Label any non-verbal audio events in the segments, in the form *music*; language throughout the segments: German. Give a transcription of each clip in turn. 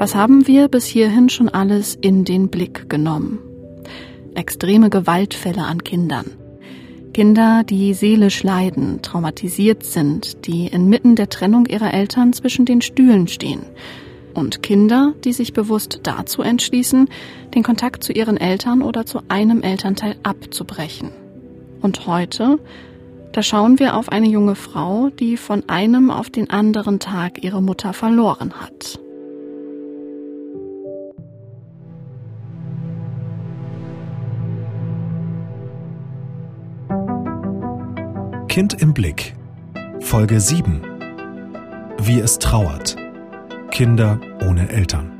Was haben wir bis hierhin schon alles in den Blick genommen? Extreme Gewaltfälle an Kindern. Kinder, die seelisch leiden, traumatisiert sind, die inmitten der Trennung ihrer Eltern zwischen den Stühlen stehen. Und Kinder, die sich bewusst dazu entschließen, den Kontakt zu ihren Eltern oder zu einem Elternteil abzubrechen. Und heute, da schauen wir auf eine junge Frau, die von einem auf den anderen Tag ihre Mutter verloren hat. Kind im Blick. Folge 7. Wie es trauert. Kinder ohne Eltern.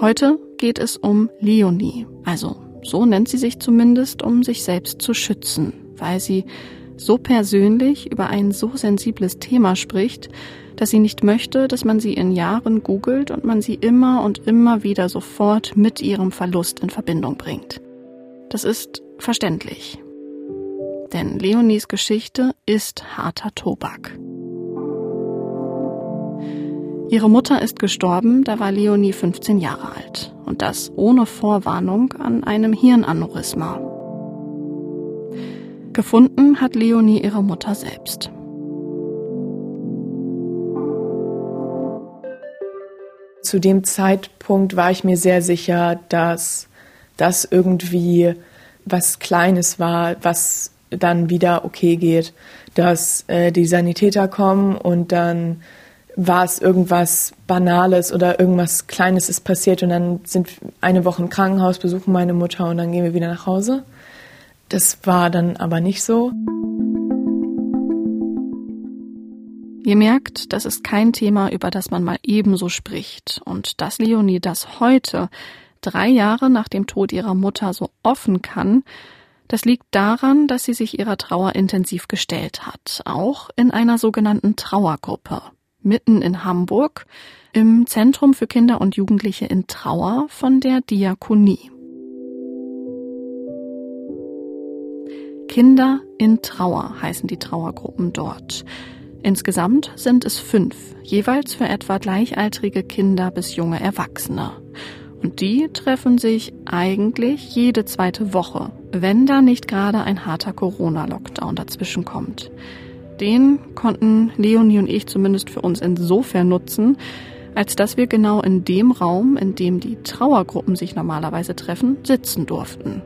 Heute geht es um Leonie, also so nennt sie sich zumindest, um sich selbst zu schützen, weil sie so persönlich über ein so sensibles Thema spricht, dass sie nicht möchte, dass man sie in Jahren googelt und man sie immer und immer wieder sofort mit ihrem Verlust in Verbindung bringt. Das ist verständlich. Denn Leonies Geschichte ist harter Tobak. Ihre Mutter ist gestorben, da war Leonie 15 Jahre alt. Und das ohne Vorwarnung an einem Hirnaneurysma. Gefunden hat Leonie ihre Mutter selbst. Zu dem Zeitpunkt war ich mir sehr sicher, dass das irgendwie was Kleines war, was dann wieder okay geht, dass äh, die Sanitäter kommen und dann war es irgendwas Banales oder irgendwas Kleines ist passiert und dann sind eine Woche im Krankenhaus, besuchen meine Mutter und dann gehen wir wieder nach Hause. Das war dann aber nicht so. Ihr merkt, das ist kein Thema, über das man mal ebenso spricht. Und dass Leonie das heute, drei Jahre nach dem Tod ihrer Mutter, so offen kann, das liegt daran, dass sie sich ihrer Trauer intensiv gestellt hat, auch in einer sogenannten Trauergruppe, mitten in Hamburg, im Zentrum für Kinder und Jugendliche in Trauer von der Diakonie. Kinder in Trauer heißen die Trauergruppen dort. Insgesamt sind es fünf, jeweils für etwa gleichaltrige Kinder bis junge Erwachsene. Und die treffen sich eigentlich jede zweite Woche, wenn da nicht gerade ein harter Corona-Lockdown dazwischen kommt. Den konnten Leonie und ich zumindest für uns insofern nutzen, als dass wir genau in dem Raum, in dem die Trauergruppen sich normalerweise treffen, sitzen durften.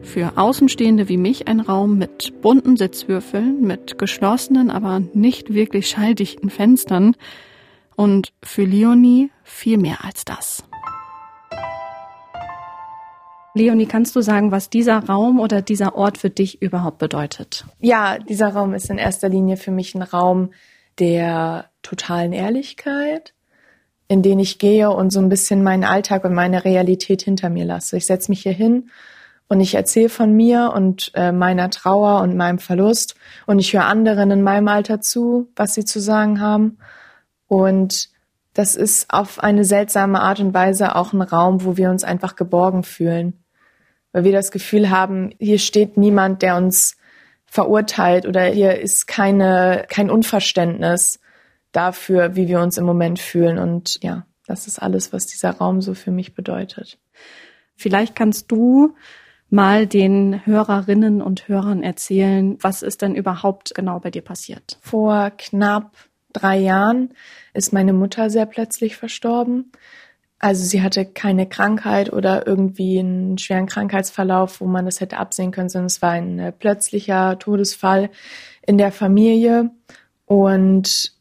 Für Außenstehende wie mich ein Raum mit bunten Sitzwürfeln, mit geschlossenen, aber nicht wirklich schalldichten Fenstern und für Leonie viel mehr als das. Leonie, kannst du sagen, was dieser Raum oder dieser Ort für dich überhaupt bedeutet? Ja, dieser Raum ist in erster Linie für mich ein Raum der totalen Ehrlichkeit, in den ich gehe und so ein bisschen meinen Alltag und meine Realität hinter mir lasse. Ich setze mich hier hin und ich erzähle von mir und äh, meiner Trauer und meinem Verlust und ich höre anderen in meinem Alter zu, was sie zu sagen haben. Und das ist auf eine seltsame Art und Weise auch ein Raum, wo wir uns einfach geborgen fühlen. Weil wir das Gefühl haben, hier steht niemand, der uns verurteilt oder hier ist keine, kein Unverständnis dafür, wie wir uns im Moment fühlen. Und ja, das ist alles, was dieser Raum so für mich bedeutet. Vielleicht kannst du mal den Hörerinnen und Hörern erzählen, was ist denn überhaupt genau bei dir passiert? Vor knapp drei Jahren ist meine Mutter sehr plötzlich verstorben. Also sie hatte keine Krankheit oder irgendwie einen schweren Krankheitsverlauf, wo man das hätte absehen können, sondern es war ein äh, plötzlicher Todesfall in der Familie. Und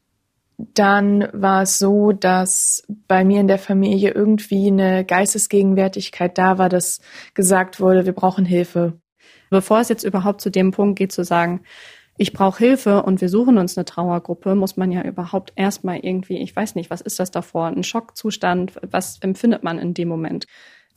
dann war es so, dass bei mir in der Familie irgendwie eine Geistesgegenwärtigkeit da war, dass gesagt wurde, wir brauchen Hilfe. Bevor es jetzt überhaupt zu dem Punkt geht, zu sagen, ich brauche Hilfe und wir suchen uns eine Trauergruppe, muss man ja überhaupt erstmal irgendwie, ich weiß nicht, was ist das davor, ein Schockzustand, was empfindet man in dem Moment?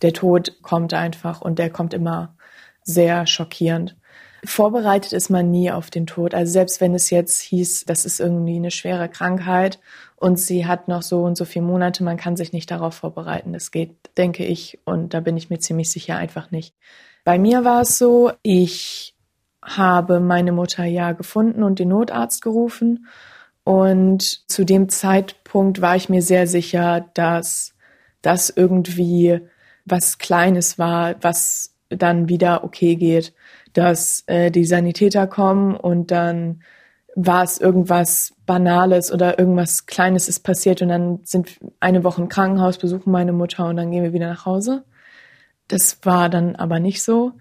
Der Tod kommt einfach und der kommt immer sehr schockierend. Vorbereitet ist man nie auf den Tod. Also selbst wenn es jetzt hieß, das ist irgendwie eine schwere Krankheit und sie hat noch so und so viele Monate, man kann sich nicht darauf vorbereiten. Das geht, denke ich, und da bin ich mir ziemlich sicher einfach nicht. Bei mir war es so, ich habe meine Mutter ja gefunden und den Notarzt gerufen und zu dem Zeitpunkt war ich mir sehr sicher, dass das irgendwie was Kleines war, was dann wieder okay geht, dass äh, die Sanitäter kommen und dann war es irgendwas Banales oder irgendwas Kleines ist passiert und dann sind eine Woche im Krankenhaus, besuchen meine Mutter und dann gehen wir wieder nach Hause. Das war dann aber nicht so.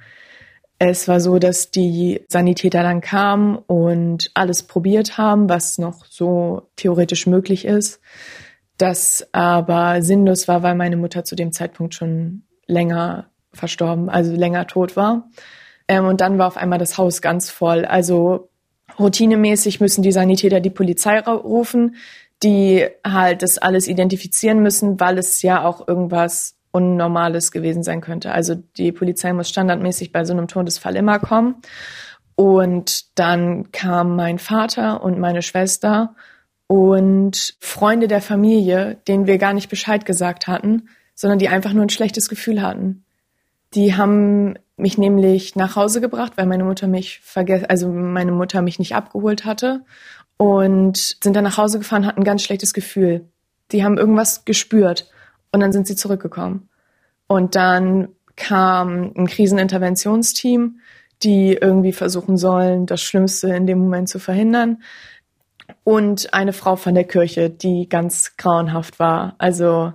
Es war so, dass die Sanitäter dann kamen und alles probiert haben, was noch so theoretisch möglich ist das aber sinnlos war, weil meine Mutter zu dem Zeitpunkt schon länger verstorben, also länger tot war. Ähm, und dann war auf einmal das Haus ganz voll. Also routinemäßig müssen die Sanitäter die Polizei rufen, die halt das alles identifizieren müssen, weil es ja auch irgendwas Unnormales gewesen sein könnte. Also die Polizei muss standardmäßig bei so einem Todesfall immer kommen. Und dann kam mein Vater und meine Schwester und Freunde der Familie, denen wir gar nicht Bescheid gesagt hatten, sondern die einfach nur ein schlechtes Gefühl hatten. Die haben mich nämlich nach Hause gebracht, weil meine Mutter mich vergessen, also meine Mutter mich nicht abgeholt hatte und sind dann nach Hause gefahren, hatten ein ganz schlechtes Gefühl. Die haben irgendwas gespürt und dann sind sie zurückgekommen. Und dann kam ein Kriseninterventionsteam, die irgendwie versuchen sollen, das Schlimmste in dem Moment zu verhindern und eine Frau von der Kirche, die ganz grauenhaft war. Also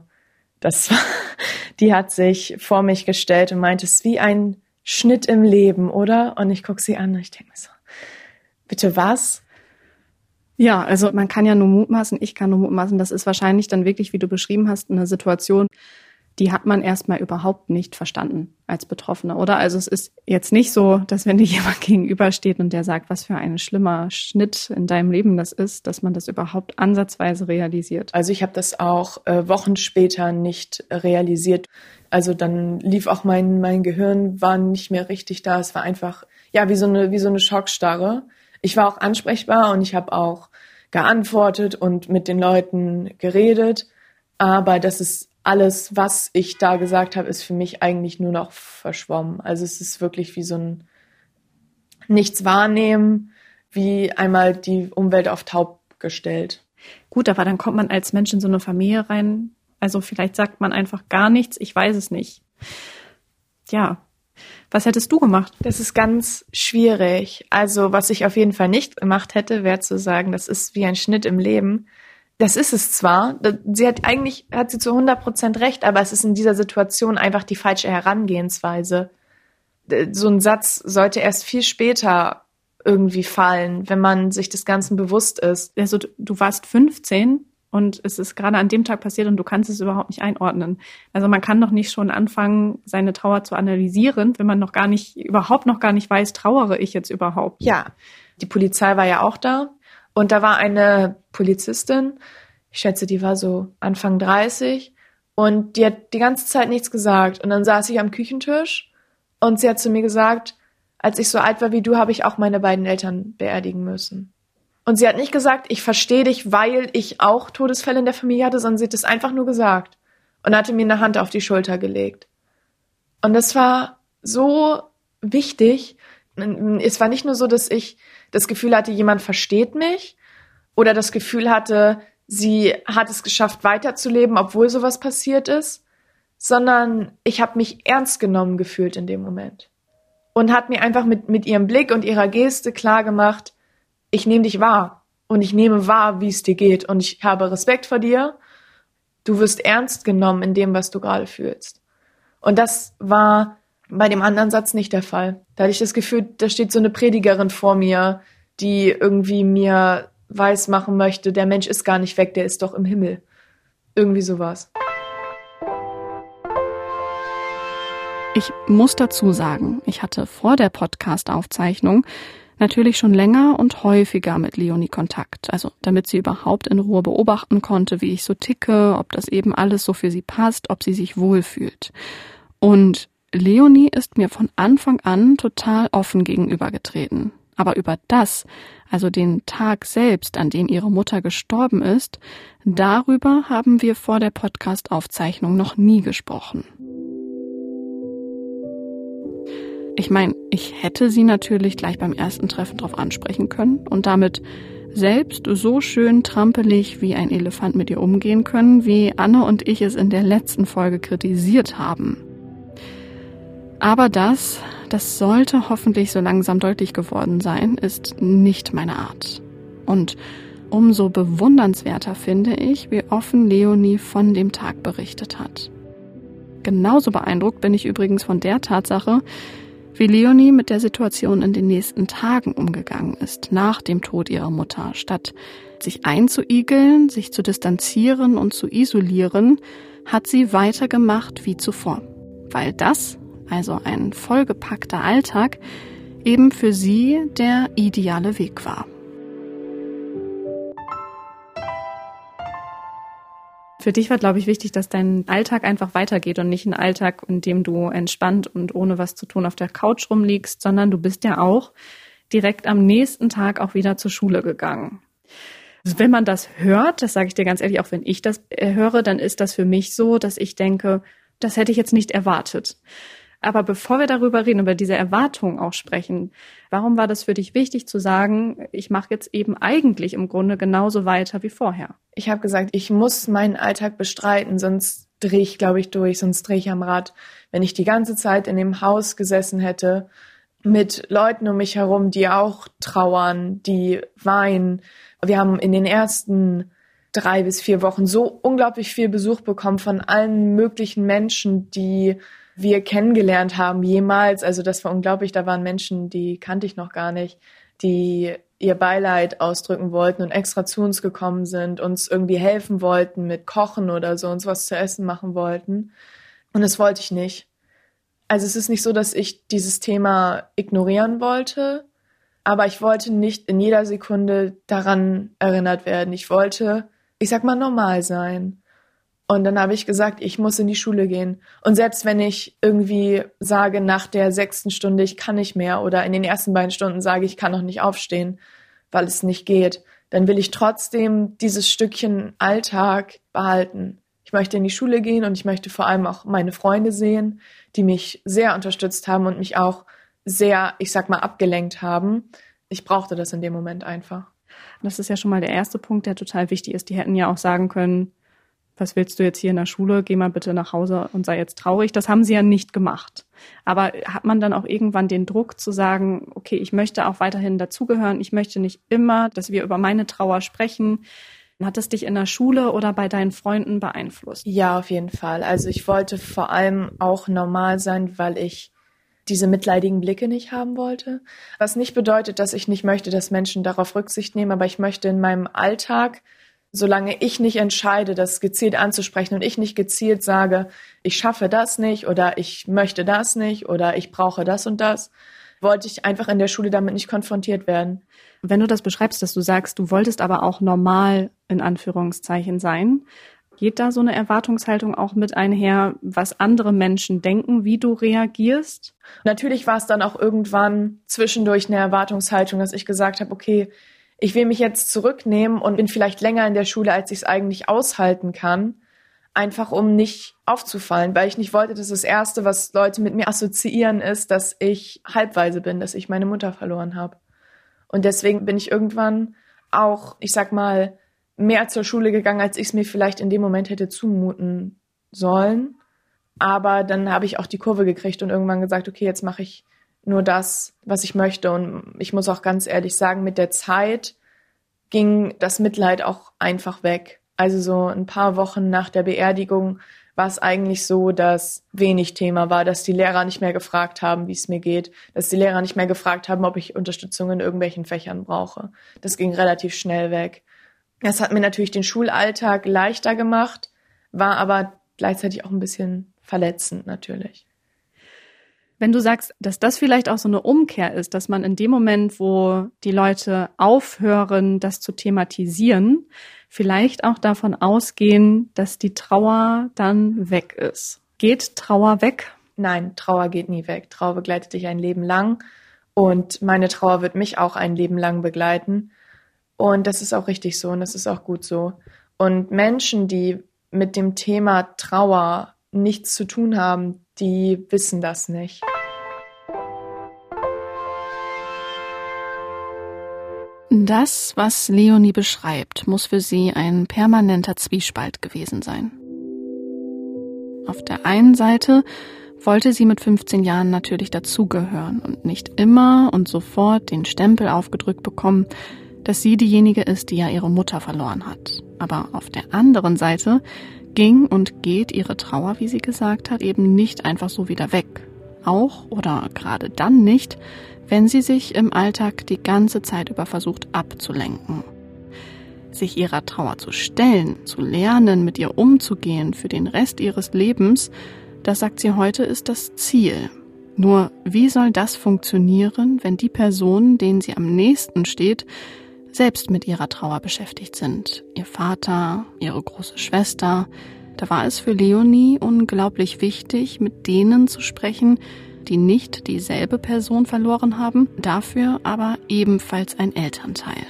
das war, *laughs* die hat sich vor mich gestellt und meinte, es ist wie ein Schnitt im Leben, oder? Und ich gucke sie an und ich denke mir so, bitte was? Ja, also man kann ja nur mutmaßen, ich kann nur mutmaßen, das ist wahrscheinlich dann wirklich, wie du beschrieben hast, eine Situation, die hat man erstmal überhaupt nicht verstanden als Betroffener, oder? Also es ist jetzt nicht so, dass wenn dir jemand *laughs* gegenübersteht und der sagt, was für ein schlimmer Schnitt in deinem Leben das ist, dass man das überhaupt ansatzweise realisiert. Also ich habe das auch äh, Wochen später nicht realisiert. Also dann lief auch mein mein Gehirn war nicht mehr richtig da. Es war einfach ja wie so eine wie so eine Schockstarre. Ich war auch ansprechbar und ich habe auch geantwortet und mit den Leuten geredet, aber das ist alles, was ich da gesagt habe, ist für mich eigentlich nur noch verschwommen. Also es ist wirklich wie so ein Nichts wahrnehmen, wie einmal die Umwelt auf taub gestellt. Gut, aber dann kommt man als Mensch in so eine Familie rein. Also vielleicht sagt man einfach gar nichts, ich weiß es nicht. Ja. Was hättest du gemacht? Das ist ganz schwierig. Also, was ich auf jeden Fall nicht gemacht hätte, wäre zu sagen, das ist wie ein Schnitt im Leben das ist es zwar. Sie hat eigentlich, hat sie zu 100 Prozent recht, aber es ist in dieser Situation einfach die falsche Herangehensweise. So ein Satz sollte erst viel später irgendwie fallen, wenn man sich des Ganzen bewusst ist. Also du warst 15 und es ist gerade an dem Tag passiert und du kannst es überhaupt nicht einordnen. Also man kann doch nicht schon anfangen, seine Trauer zu analysieren, wenn man noch gar nicht, überhaupt noch gar nicht weiß, trauere ich jetzt überhaupt. Ja, die Polizei war ja auch da. Und da war eine Polizistin, ich schätze, die war so Anfang 30 und die hat die ganze Zeit nichts gesagt. Und dann saß ich am Küchentisch und sie hat zu mir gesagt, als ich so alt war wie du, habe ich auch meine beiden Eltern beerdigen müssen. Und sie hat nicht gesagt, ich verstehe dich, weil ich auch Todesfälle in der Familie hatte, sondern sie hat es einfach nur gesagt und hatte mir eine Hand auf die Schulter gelegt. Und das war so wichtig. Es war nicht nur so, dass ich das Gefühl hatte, jemand versteht mich oder das Gefühl hatte, sie hat es geschafft, weiterzuleben, obwohl sowas passiert ist, sondern ich habe mich ernst genommen gefühlt in dem Moment und hat mir einfach mit, mit ihrem Blick und ihrer Geste klar gemacht, ich nehme dich wahr und ich nehme wahr, wie es dir geht und ich habe Respekt vor dir. Du wirst ernst genommen in dem, was du gerade fühlst. Und das war bei dem anderen Satz nicht der Fall. Da hatte ich das Gefühl, da steht so eine Predigerin vor mir, die irgendwie mir weiß machen möchte, der Mensch ist gar nicht weg, der ist doch im Himmel. Irgendwie sowas. Ich muss dazu sagen, ich hatte vor der Podcast-Aufzeichnung natürlich schon länger und häufiger mit Leonie Kontakt, also damit sie überhaupt in Ruhe beobachten konnte, wie ich so ticke, ob das eben alles so für sie passt, ob sie sich wohlfühlt. Und Leonie ist mir von Anfang an total offen gegenübergetreten. Aber über das, also den Tag selbst, an dem ihre Mutter gestorben ist, darüber haben wir vor der Podcast-Aufzeichnung noch nie gesprochen. Ich meine, ich hätte sie natürlich gleich beim ersten Treffen drauf ansprechen können und damit selbst so schön trampelig wie ein Elefant mit ihr umgehen können, wie Anne und ich es in der letzten Folge kritisiert haben. Aber das, das sollte hoffentlich so langsam deutlich geworden sein, ist nicht meine Art. Und umso bewundernswerter finde ich, wie offen Leonie von dem Tag berichtet hat. Genauso beeindruckt bin ich übrigens von der Tatsache, wie Leonie mit der Situation in den nächsten Tagen umgegangen ist, nach dem Tod ihrer Mutter. Statt sich einzuigeln, sich zu distanzieren und zu isolieren, hat sie weitergemacht wie zuvor. Weil das, also ein vollgepackter Alltag, eben für sie der ideale Weg war. Für dich war, glaube ich, wichtig, dass dein Alltag einfach weitergeht und nicht ein Alltag, in dem du entspannt und ohne was zu tun auf der Couch rumliegst, sondern du bist ja auch direkt am nächsten Tag auch wieder zur Schule gegangen. Also wenn man das hört, das sage ich dir ganz ehrlich, auch wenn ich das äh, höre, dann ist das für mich so, dass ich denke, das hätte ich jetzt nicht erwartet. Aber bevor wir darüber reden, über diese Erwartungen auch sprechen, warum war das für dich wichtig zu sagen, ich mache jetzt eben eigentlich im Grunde genauso weiter wie vorher? Ich habe gesagt, ich muss meinen Alltag bestreiten, sonst drehe ich, glaube ich, durch, sonst drehe ich am Rad. Wenn ich die ganze Zeit in dem Haus gesessen hätte, mit Leuten um mich herum, die auch trauern, die weinen. Wir haben in den ersten drei bis vier Wochen so unglaublich viel Besuch bekommen von allen möglichen Menschen, die wir kennengelernt haben jemals. Also das war unglaublich. Da waren Menschen, die kannte ich noch gar nicht, die ihr Beileid ausdrücken wollten und extra zu uns gekommen sind, uns irgendwie helfen wollten mit Kochen oder so, uns was zu essen machen wollten. Und das wollte ich nicht. Also es ist nicht so, dass ich dieses Thema ignorieren wollte, aber ich wollte nicht in jeder Sekunde daran erinnert werden. Ich wollte, ich sag mal, normal sein. Und dann habe ich gesagt, ich muss in die Schule gehen. Und selbst wenn ich irgendwie sage, nach der sechsten Stunde, ich kann nicht mehr, oder in den ersten beiden Stunden sage, ich kann noch nicht aufstehen, weil es nicht geht, dann will ich trotzdem dieses Stückchen Alltag behalten. Ich möchte in die Schule gehen und ich möchte vor allem auch meine Freunde sehen, die mich sehr unterstützt haben und mich auch sehr, ich sag mal, abgelenkt haben. Ich brauchte das in dem Moment einfach. Das ist ja schon mal der erste Punkt, der total wichtig ist. Die hätten ja auch sagen können, was willst du jetzt hier in der Schule? Geh mal bitte nach Hause und sei jetzt traurig. Das haben sie ja nicht gemacht. Aber hat man dann auch irgendwann den Druck zu sagen, okay, ich möchte auch weiterhin dazugehören. Ich möchte nicht immer, dass wir über meine Trauer sprechen. Hat es dich in der Schule oder bei deinen Freunden beeinflusst? Ja, auf jeden Fall. Also ich wollte vor allem auch normal sein, weil ich diese mitleidigen Blicke nicht haben wollte. Was nicht bedeutet, dass ich nicht möchte, dass Menschen darauf Rücksicht nehmen, aber ich möchte in meinem Alltag solange ich nicht entscheide, das gezielt anzusprechen und ich nicht gezielt sage, ich schaffe das nicht oder ich möchte das nicht oder ich brauche das und das, wollte ich einfach in der Schule damit nicht konfrontiert werden. Wenn du das beschreibst, dass du sagst, du wolltest aber auch normal in Anführungszeichen sein, geht da so eine Erwartungshaltung auch mit einher, was andere Menschen denken, wie du reagierst? Natürlich war es dann auch irgendwann zwischendurch eine Erwartungshaltung, dass ich gesagt habe, okay, ich will mich jetzt zurücknehmen und bin vielleicht länger in der Schule, als ich es eigentlich aushalten kann, einfach um nicht aufzufallen, weil ich nicht wollte, dass das Erste, was Leute mit mir assoziieren, ist, dass ich halbweise bin, dass ich meine Mutter verloren habe. Und deswegen bin ich irgendwann auch, ich sag mal, mehr zur Schule gegangen, als ich es mir vielleicht in dem Moment hätte zumuten sollen. Aber dann habe ich auch die Kurve gekriegt und irgendwann gesagt, okay, jetzt mache ich nur das, was ich möchte. Und ich muss auch ganz ehrlich sagen, mit der Zeit ging das Mitleid auch einfach weg. Also so ein paar Wochen nach der Beerdigung war es eigentlich so, dass wenig Thema war, dass die Lehrer nicht mehr gefragt haben, wie es mir geht, dass die Lehrer nicht mehr gefragt haben, ob ich Unterstützung in irgendwelchen Fächern brauche. Das ging relativ schnell weg. Das hat mir natürlich den Schulalltag leichter gemacht, war aber gleichzeitig auch ein bisschen verletzend natürlich. Wenn du sagst, dass das vielleicht auch so eine Umkehr ist, dass man in dem Moment, wo die Leute aufhören, das zu thematisieren, vielleicht auch davon ausgehen, dass die Trauer dann weg ist. Geht Trauer weg? nein, Trauer geht nie weg. Trauer begleitet dich ein Leben lang und meine Trauer wird mich auch ein Leben lang begleiten. Und das ist auch richtig so und das ist auch gut so. Und Menschen, die mit dem Thema Trauer nichts zu tun haben, die wissen das nicht. Das, was Leonie beschreibt, muss für sie ein permanenter Zwiespalt gewesen sein. Auf der einen Seite wollte sie mit 15 Jahren natürlich dazugehören und nicht immer und sofort den Stempel aufgedrückt bekommen, dass sie diejenige ist, die ja ihre Mutter verloren hat. Aber auf der anderen Seite ging und geht ihre Trauer, wie sie gesagt hat, eben nicht einfach so wieder weg. Auch oder gerade dann nicht, wenn sie sich im Alltag die ganze Zeit über versucht abzulenken. Sich ihrer Trauer zu stellen, zu lernen, mit ihr umzugehen für den Rest ihres Lebens, das sagt sie heute, ist das Ziel. Nur wie soll das funktionieren, wenn die Person, denen sie am nächsten steht, selbst mit ihrer Trauer beschäftigt sind? Ihr Vater, ihre große Schwester. Da war es für Leonie unglaublich wichtig, mit denen zu sprechen, die nicht dieselbe Person verloren haben, dafür aber ebenfalls ein Elternteil.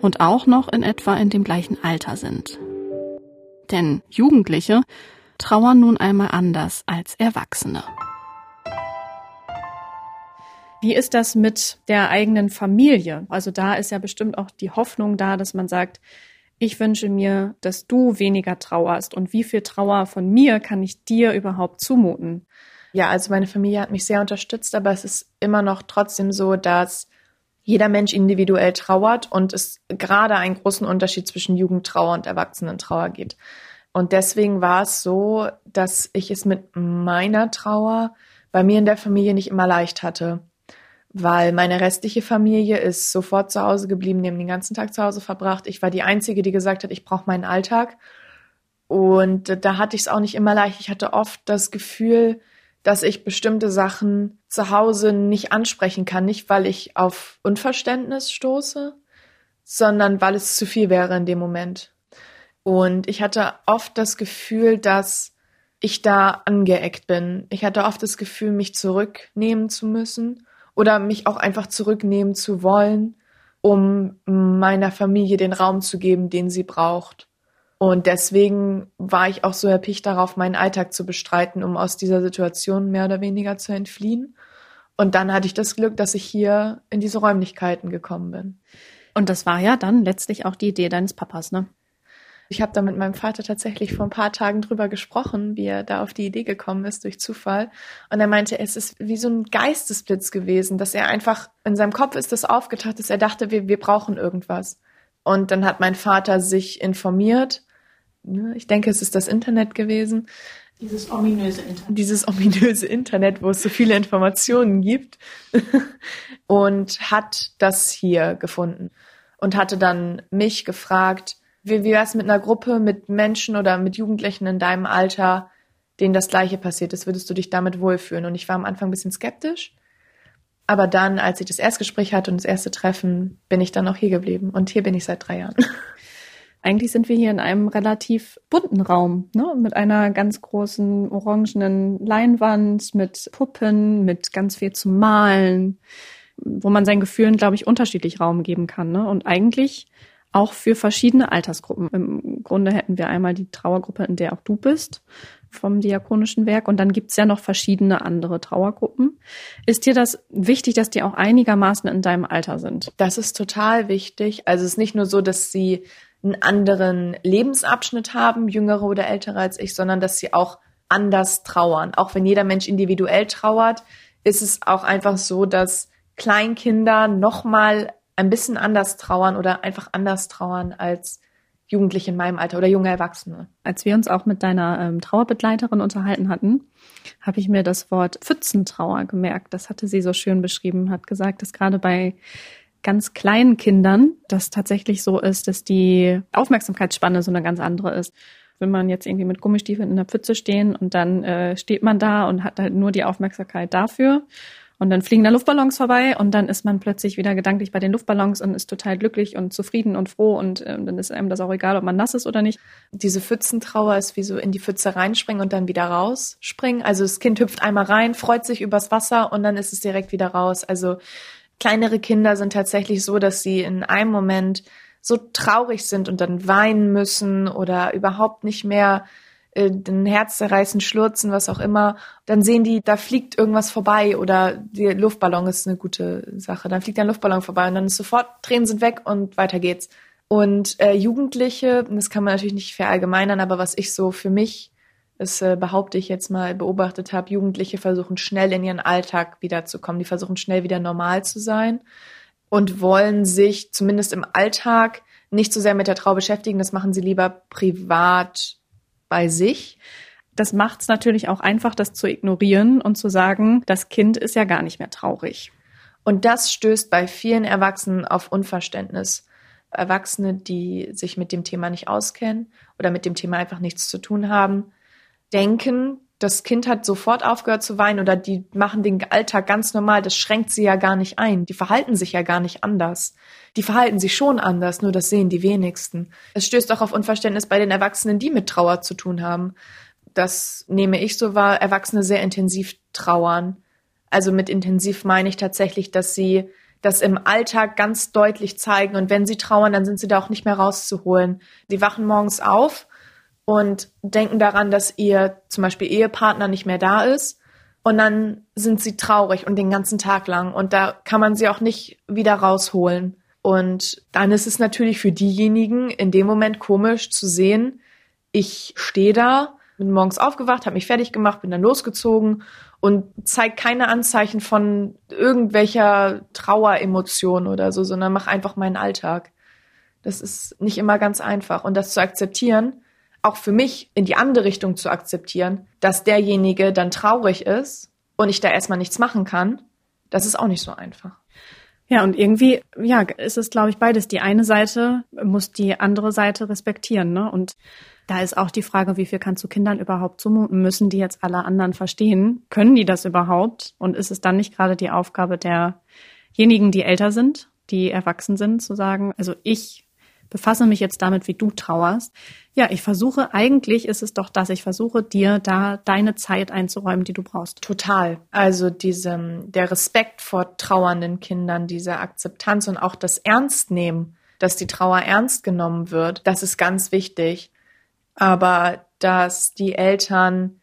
Und auch noch in etwa in dem gleichen Alter sind. Denn Jugendliche trauern nun einmal anders als Erwachsene. Wie ist das mit der eigenen Familie? Also da ist ja bestimmt auch die Hoffnung da, dass man sagt, ich wünsche mir, dass du weniger trauerst und wie viel Trauer von mir kann ich dir überhaupt zumuten? Ja, also meine Familie hat mich sehr unterstützt, aber es ist immer noch trotzdem so, dass jeder Mensch individuell trauert und es gerade einen großen Unterschied zwischen Jugendtrauer und Erwachsenentrauer gibt. Und deswegen war es so, dass ich es mit meiner Trauer bei mir in der Familie nicht immer leicht hatte, weil meine restliche Familie ist sofort zu Hause geblieben, die haben den ganzen Tag zu Hause verbracht. Ich war die Einzige, die gesagt hat, ich brauche meinen Alltag. Und da hatte ich es auch nicht immer leicht. Ich hatte oft das Gefühl, dass ich bestimmte Sachen zu Hause nicht ansprechen kann. Nicht, weil ich auf Unverständnis stoße, sondern weil es zu viel wäre in dem Moment. Und ich hatte oft das Gefühl, dass ich da angeeckt bin. Ich hatte oft das Gefühl, mich zurücknehmen zu müssen oder mich auch einfach zurücknehmen zu wollen, um meiner Familie den Raum zu geben, den sie braucht. Und deswegen war ich auch so erpicht darauf, meinen Alltag zu bestreiten, um aus dieser Situation mehr oder weniger zu entfliehen. Und dann hatte ich das Glück, dass ich hier in diese Räumlichkeiten gekommen bin. Und das war ja dann letztlich auch die Idee deines Papas, ne? Ich habe da mit meinem Vater tatsächlich vor ein paar Tagen drüber gesprochen, wie er da auf die Idee gekommen ist durch Zufall. Und er meinte, es ist wie so ein Geistesblitz gewesen, dass er einfach in seinem Kopf ist das aufgetaucht, dass er dachte, wir, wir brauchen irgendwas. Und dann hat mein Vater sich informiert. Ne, ich denke, es ist das Internet gewesen. Dieses ominöse Internet. Dieses ominöse Internet, wo es so viele Informationen gibt. *laughs* und hat das hier gefunden. Und hatte dann mich gefragt, wie, wie wär's mit einer Gruppe, mit Menschen oder mit Jugendlichen in deinem Alter, denen das Gleiche passiert ist? Würdest du dich damit wohlfühlen? Und ich war am Anfang ein bisschen skeptisch. Aber dann, als ich das Erstgespräch hatte und das erste Treffen, bin ich dann auch hier geblieben. Und hier bin ich seit drei Jahren. *laughs* Eigentlich sind wir hier in einem relativ bunten Raum, ne? mit einer ganz großen orangenen Leinwand, mit Puppen, mit ganz viel zu malen, wo man seinen Gefühlen, glaube ich, unterschiedlich Raum geben kann. Ne? Und eigentlich auch für verschiedene Altersgruppen. Im Grunde hätten wir einmal die Trauergruppe, in der auch du bist, vom Diakonischen Werk. Und dann gibt's ja noch verschiedene andere Trauergruppen. Ist dir das wichtig, dass die auch einigermaßen in deinem Alter sind? Das ist total wichtig. Also es ist nicht nur so, dass sie einen anderen Lebensabschnitt haben, jüngere oder ältere als ich, sondern dass sie auch anders trauern. Auch wenn jeder Mensch individuell trauert, ist es auch einfach so, dass Kleinkinder nochmal ein bisschen anders trauern oder einfach anders trauern als Jugendliche in meinem Alter oder junge Erwachsene. Als wir uns auch mit deiner ähm, Trauerbegleiterin unterhalten hatten, habe ich mir das Wort Pfützentrauer gemerkt. Das hatte sie so schön beschrieben, hat gesagt, dass gerade bei ganz kleinen Kindern das tatsächlich so ist, dass die Aufmerksamkeitsspanne so eine ganz andere ist. Wenn man jetzt irgendwie mit Gummistiefeln in der Pfütze stehen und dann äh, steht man da und hat halt nur die Aufmerksamkeit dafür Und dann fliegen da Luftballons vorbei und dann ist man plötzlich wieder gedanklich bei den Luftballons und ist total glücklich und zufrieden und froh und äh, dann ist einem das auch egal, ob man nass ist oder nicht. Diese Pfützentrauer ist wie so in die Pfütze reinspringen und dann wieder rausspringen. Also das Kind hüpft einmal rein, freut sich übers Wasser und dann ist es direkt wieder raus. Also kleinere Kinder sind tatsächlich so, dass sie in einem Moment so traurig sind und dann weinen müssen oder überhaupt nicht mehr äh, den Herz zerreißen, schlurzen, was auch immer, dann sehen die, da fliegt irgendwas vorbei oder der Luftballon ist eine gute Sache. Dann fliegt ein Luftballon vorbei und dann ist sofort, Tränen sind weg und weiter geht's. Und äh, Jugendliche, das kann man natürlich nicht verallgemeinern, aber was ich so für mich, das äh, behaupte ich jetzt mal, beobachtet habe, Jugendliche versuchen schnell in ihren Alltag wiederzukommen. Die versuchen schnell wieder normal zu sein und wollen sich zumindest im Alltag nicht so sehr mit der Trauer beschäftigen. Das machen sie lieber privat bei sich. Das macht es natürlich auch einfach, das zu ignorieren und zu sagen, das Kind ist ja gar nicht mehr traurig. Und das stößt bei vielen Erwachsenen auf Unverständnis. Erwachsene, die sich mit dem Thema nicht auskennen oder mit dem Thema einfach nichts zu tun haben, denken, das Kind hat sofort aufgehört zu weinen oder die machen den Alltag ganz normal. Das schränkt sie ja gar nicht ein. Die verhalten sich ja gar nicht anders. Die verhalten sich schon anders, nur das sehen die wenigsten. Es stößt auch auf Unverständnis bei den Erwachsenen, die mit Trauer zu tun haben. Das nehme ich so wahr, Erwachsene sehr intensiv trauern. Also mit intensiv meine ich tatsächlich, dass sie das im Alltag ganz deutlich zeigen. Und wenn sie trauern, dann sind sie da auch nicht mehr rauszuholen. Die wachen morgens auf und denken daran, dass ihr zum Beispiel Ehepartner nicht mehr da ist. Und dann sind sie traurig und den ganzen Tag lang. Und da kann man sie auch nicht wieder rausholen. Und dann ist es natürlich für diejenigen in dem Moment komisch zu sehen, ich stehe da, bin morgens aufgewacht, habe mich fertig gemacht, bin dann losgezogen und zeige keine Anzeichen von irgendwelcher Traueremotion oder so, sondern mache einfach meinen Alltag. Das ist nicht immer ganz einfach. Und das zu akzeptieren, auch für mich in die andere Richtung zu akzeptieren, dass derjenige dann traurig ist und ich da erstmal nichts machen kann, das ist auch nicht so einfach. Ja, und irgendwie, ja, ist es, glaube ich, beides. Die eine Seite muss die andere Seite respektieren, ne? Und da ist auch die Frage, wie viel kannst du Kindern überhaupt zumuten? Müssen die jetzt alle anderen verstehen? Können die das überhaupt? Und ist es dann nicht gerade die Aufgabe derjenigen, die älter sind, die erwachsen sind, zu sagen, also ich befasse mich jetzt damit, wie du trauerst. Ja, ich versuche, eigentlich ist es doch das, ich versuche dir da deine Zeit einzuräumen, die du brauchst. Total. Also diesem, der Respekt vor trauernden Kindern, diese Akzeptanz und auch das Ernstnehmen, dass die Trauer ernst genommen wird, das ist ganz wichtig. Aber dass die Eltern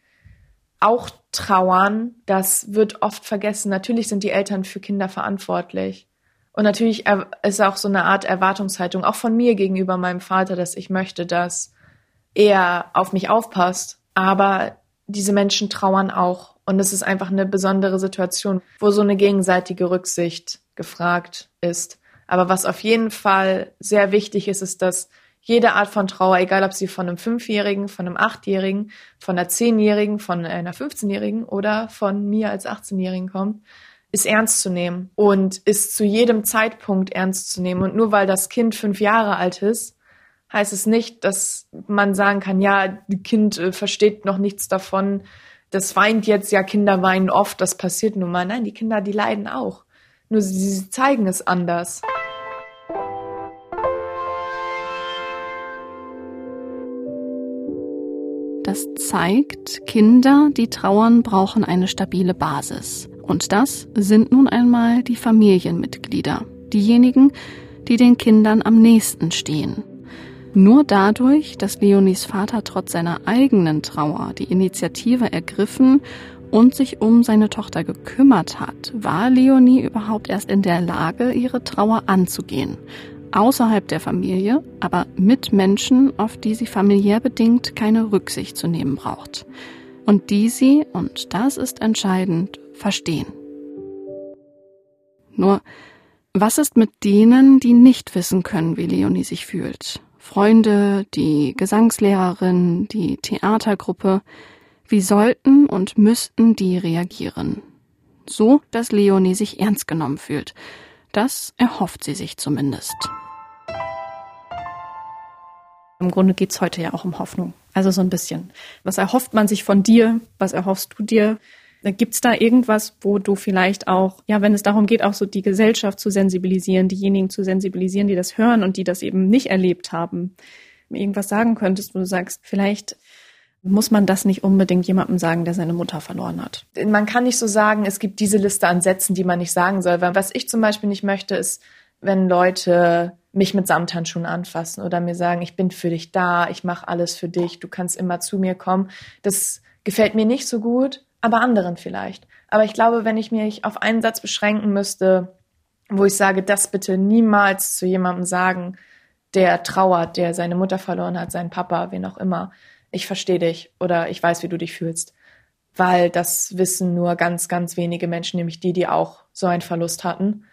auch trauern, das wird oft vergessen. Natürlich sind die Eltern für Kinder verantwortlich. Und natürlich ist auch so eine Art Erwartungshaltung, auch von mir gegenüber meinem Vater, dass ich möchte, dass er auf mich aufpasst. Aber diese Menschen trauern auch. Und es ist einfach eine besondere Situation, wo so eine gegenseitige Rücksicht gefragt ist. Aber was auf jeden Fall sehr wichtig ist, ist, dass jede Art von Trauer, egal ob sie von einem Fünfjährigen, von einem Achtjährigen, von einer Zehnjährigen, von einer 15-Jährigen oder von mir als 18-Jährigen kommt, ist ernst zu nehmen und ist zu jedem Zeitpunkt ernst zu nehmen. Und nur weil das Kind fünf Jahre alt ist, heißt es nicht, dass man sagen kann, ja, das Kind äh, versteht noch nichts davon, das weint jetzt, ja, Kinder weinen oft, das passiert nun mal. Nein, die Kinder, die leiden auch. Nur sie, sie zeigen es anders. Das zeigt, Kinder, die trauern, brauchen eine stabile Basis. Und das sind nun einmal die Familienmitglieder, diejenigen, die den Kindern am nächsten stehen. Nur dadurch, dass Leonies Vater trotz seiner eigenen Trauer die Initiative ergriffen und sich um seine Tochter gekümmert hat, war Leonie überhaupt erst in der Lage, ihre Trauer anzugehen. Außerhalb der Familie, aber mit Menschen, auf die sie familiär bedingt keine Rücksicht zu nehmen braucht. Und die sie, und das ist entscheidend, verstehen. Nur, was ist mit denen, die nicht wissen können, wie Leonie sich fühlt? Freunde, die Gesangslehrerin, die Theatergruppe, wie sollten und müssten die reagieren? So, dass Leonie sich ernst genommen fühlt. Das erhofft sie sich zumindest. Im Grunde geht's heute ja auch um Hoffnung. Also so ein bisschen. Was erhofft man sich von dir? Was erhoffst du dir? Gibt es da irgendwas, wo du vielleicht auch, ja, wenn es darum geht, auch so die Gesellschaft zu sensibilisieren, diejenigen zu sensibilisieren, die das hören und die das eben nicht erlebt haben, irgendwas sagen könntest, wo du sagst, vielleicht muss man das nicht unbedingt jemandem sagen, der seine Mutter verloren hat. Man kann nicht so sagen, es gibt diese Liste an Sätzen, die man nicht sagen soll. Weil was ich zum Beispiel nicht möchte, ist, wenn Leute mich mit Samthandschuhen anfassen oder mir sagen, ich bin für dich da, ich mache alles für dich, du kannst immer zu mir kommen. Das gefällt mir nicht so gut, aber anderen vielleicht. Aber ich glaube, wenn ich mich auf einen Satz beschränken müsste, wo ich sage, das bitte niemals zu jemandem sagen, der trauert, der seine Mutter verloren hat, seinen Papa, wen auch immer, ich verstehe dich oder ich weiß, wie du dich fühlst. Weil das wissen nur ganz, ganz wenige Menschen, nämlich die, die auch so einen Verlust hatten.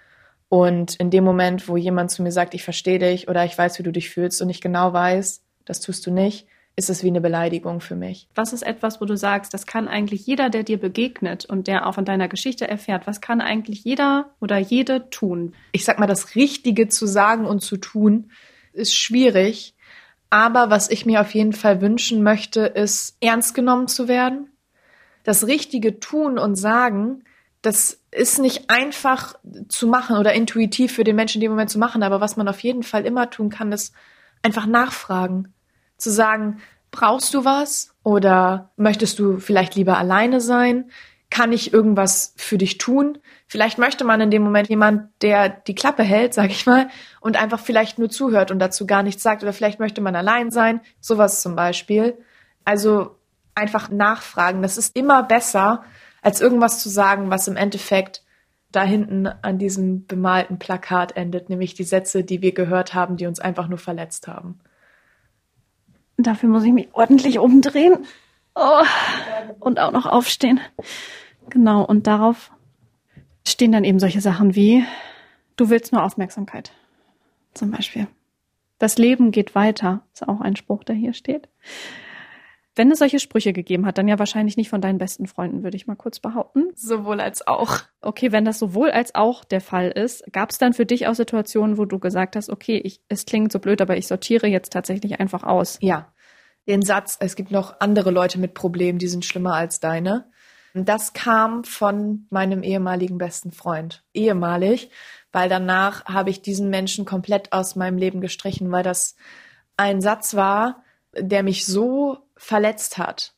Und in dem Moment, wo jemand zu mir sagt, ich verstehe dich oder ich weiß, wie du dich fühlst und ich genau weiß, das tust du nicht, ist es wie eine Beleidigung für mich. Was ist etwas, wo du sagst, das kann eigentlich jeder, der dir begegnet und der auch von deiner Geschichte erfährt, was kann eigentlich jeder oder jede tun? Ich sag mal, das Richtige zu sagen und zu tun ist schwierig, aber was ich mir auf jeden Fall wünschen möchte, ist ernst genommen zu werden. Das richtige Tun und Sagen, das ist nicht einfach zu machen oder intuitiv für den Menschen in dem Moment zu machen, aber was man auf jeden Fall immer tun kann, ist einfach nachfragen. Zu sagen, brauchst du was? Oder möchtest du vielleicht lieber alleine sein? Kann ich irgendwas für dich tun? Vielleicht möchte man in dem Moment jemand, der die Klappe hält, sag ich mal, und einfach vielleicht nur zuhört und dazu gar nichts sagt. Oder vielleicht möchte man allein sein. Sowas zum Beispiel. Also einfach nachfragen. Das ist immer besser, als irgendwas zu sagen, was im Endeffekt da hinten an diesem bemalten Plakat endet, nämlich die Sätze, die wir gehört haben, die uns einfach nur verletzt haben. Dafür muss ich mich ordentlich umdrehen. Oh, und auch noch aufstehen. Genau, und darauf stehen dann eben solche Sachen wie, du willst nur Aufmerksamkeit. Zum Beispiel. Das Leben geht weiter, ist auch ein Spruch, der hier steht. Wenn es solche Sprüche gegeben hat, dann ja wahrscheinlich nicht von deinen besten Freunden, würde ich mal kurz behaupten. Sowohl als auch. Okay, wenn das sowohl als auch der Fall ist, gab es dann für dich auch Situationen, wo du gesagt hast, okay, ich, es klingt so blöd, aber ich sortiere jetzt tatsächlich einfach aus? Ja. Den Satz, es gibt noch andere Leute mit Problemen, die sind schlimmer als deine. Das kam von meinem ehemaligen besten Freund. Ehemalig, weil danach habe ich diesen Menschen komplett aus meinem Leben gestrichen, weil das ein Satz war, der mich so verletzt hat.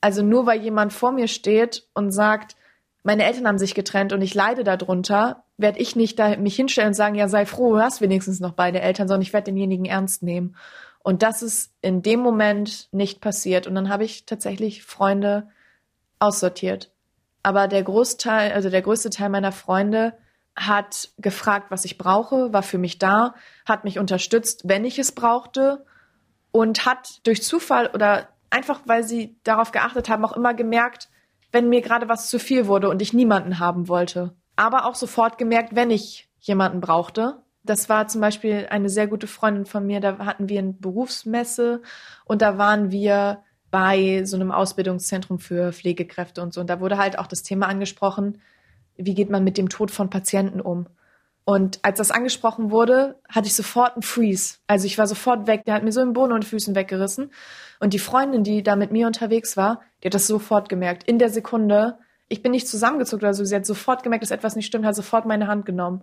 Also nur weil jemand vor mir steht und sagt, meine Eltern haben sich getrennt und ich leide darunter, werde ich nicht da mich hinstellen und sagen, ja, sei froh, du hast wenigstens noch beide Eltern, sondern ich werde denjenigen ernst nehmen. Und das ist in dem Moment nicht passiert. Und dann habe ich tatsächlich Freunde aussortiert. Aber der Großteil, also der größte Teil meiner Freunde hat gefragt, was ich brauche, war für mich da, hat mich unterstützt, wenn ich es brauchte und hat durch Zufall oder einfach, weil sie darauf geachtet haben, auch immer gemerkt, wenn mir gerade was zu viel wurde und ich niemanden haben wollte. Aber auch sofort gemerkt, wenn ich jemanden brauchte. Das war zum Beispiel eine sehr gute Freundin von mir, da hatten wir eine Berufsmesse und da waren wir bei so einem Ausbildungszentrum für Pflegekräfte und so. Und da wurde halt auch das Thema angesprochen, wie geht man mit dem Tod von Patienten um? Und als das angesprochen wurde, hatte ich sofort einen Freeze. Also ich war sofort weg. Der hat mir so im Boden und Füßen weggerissen. Und die Freundin, die da mit mir unterwegs war, die hat das sofort gemerkt. In der Sekunde. Ich bin nicht zusammengezuckt oder so. Sie hat sofort gemerkt, dass etwas nicht stimmt, hat sofort meine Hand genommen.